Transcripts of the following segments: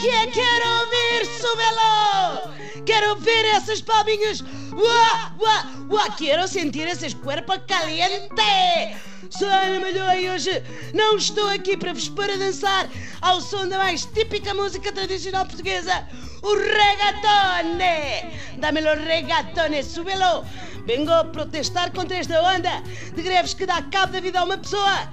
que quero ouvir subelo. Quero ver essas palminhas. Quero sentir esses corpos caliente. Sou Ana Malhoa e hoje não estou aqui para vos para dançar ao som da mais típica música tradicional portuguesa, o regatone. Dá-me o regatone, subelo. Vengo protestar contra esta onda de greves que dá cabo da vida a uma pessoa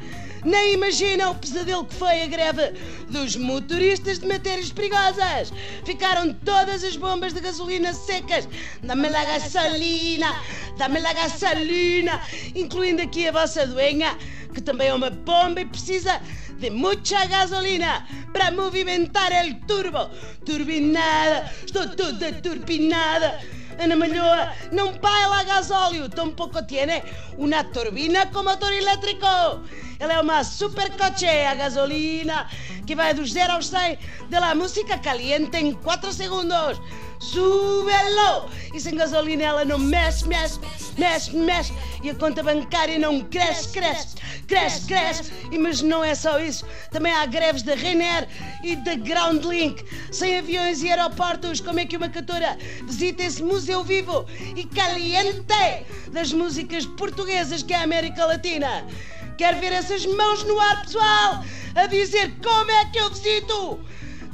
nem imaginam o pesadelo que foi a greve dos motoristas de matérias perigosas. Ficaram todas as bombas de gasolina secas. Dá-me la gasolina, dá-me la gasolina, incluindo aqui a vossa duenha, que também é uma bomba e precisa de muita gasolina para movimentar el turbo. Turbinada, estou toda turbinada. Ana Malhoa não baila a gasóleo, tampouco tiene una turbina com motor elétrico. Ela é uma super coche a gasolina que vai dos 0 aos 100 de la música caliente em 4 segundos. Súbelo! E sem gasolina ela não mexe, mexe, mexe, mexe. E a conta bancária não cresce, cresce, cresce, cresce. E mas não é só isso. Também há greves da Ryanair e da Groundlink. Sem aviões e aeroportos, como é que uma cantora visita esse museu vivo e caliente das músicas portuguesas que é a América Latina? Quer ver essas mãos no ar, pessoal? A dizer como é que eu visito?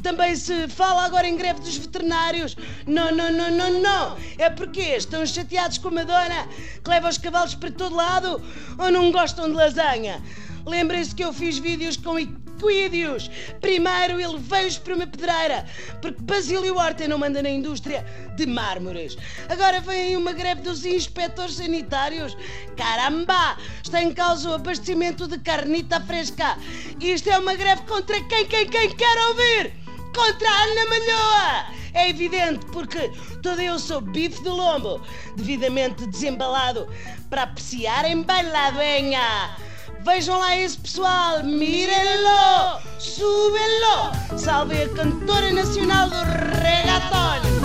Também se fala agora em greve dos veterinários. Não, não, não, não, não. É porque estão chateados com a Madonna que leva os cavalos para todo lado ou não gostam de lasanha. Lembrem-se que eu fiz vídeos com equídeos. Primeiro ele veio-os para uma pedreira, porque Basílio Horta não manda na indústria de mármores. Agora vem uma greve dos inspectores sanitários. Caramba! Está em causa o abastecimento de carnita fresca. Isto é uma greve contra quem, quem, quem quer ouvir? Contra a Ana Malhoa! É evidente porque todo eu sou bife de lombo, devidamente desembalado para apreciarem bailaduenha. Vejam lá esse pessoal, mírenlo, súbenlo. Salve a cantora nacional do reggaeton.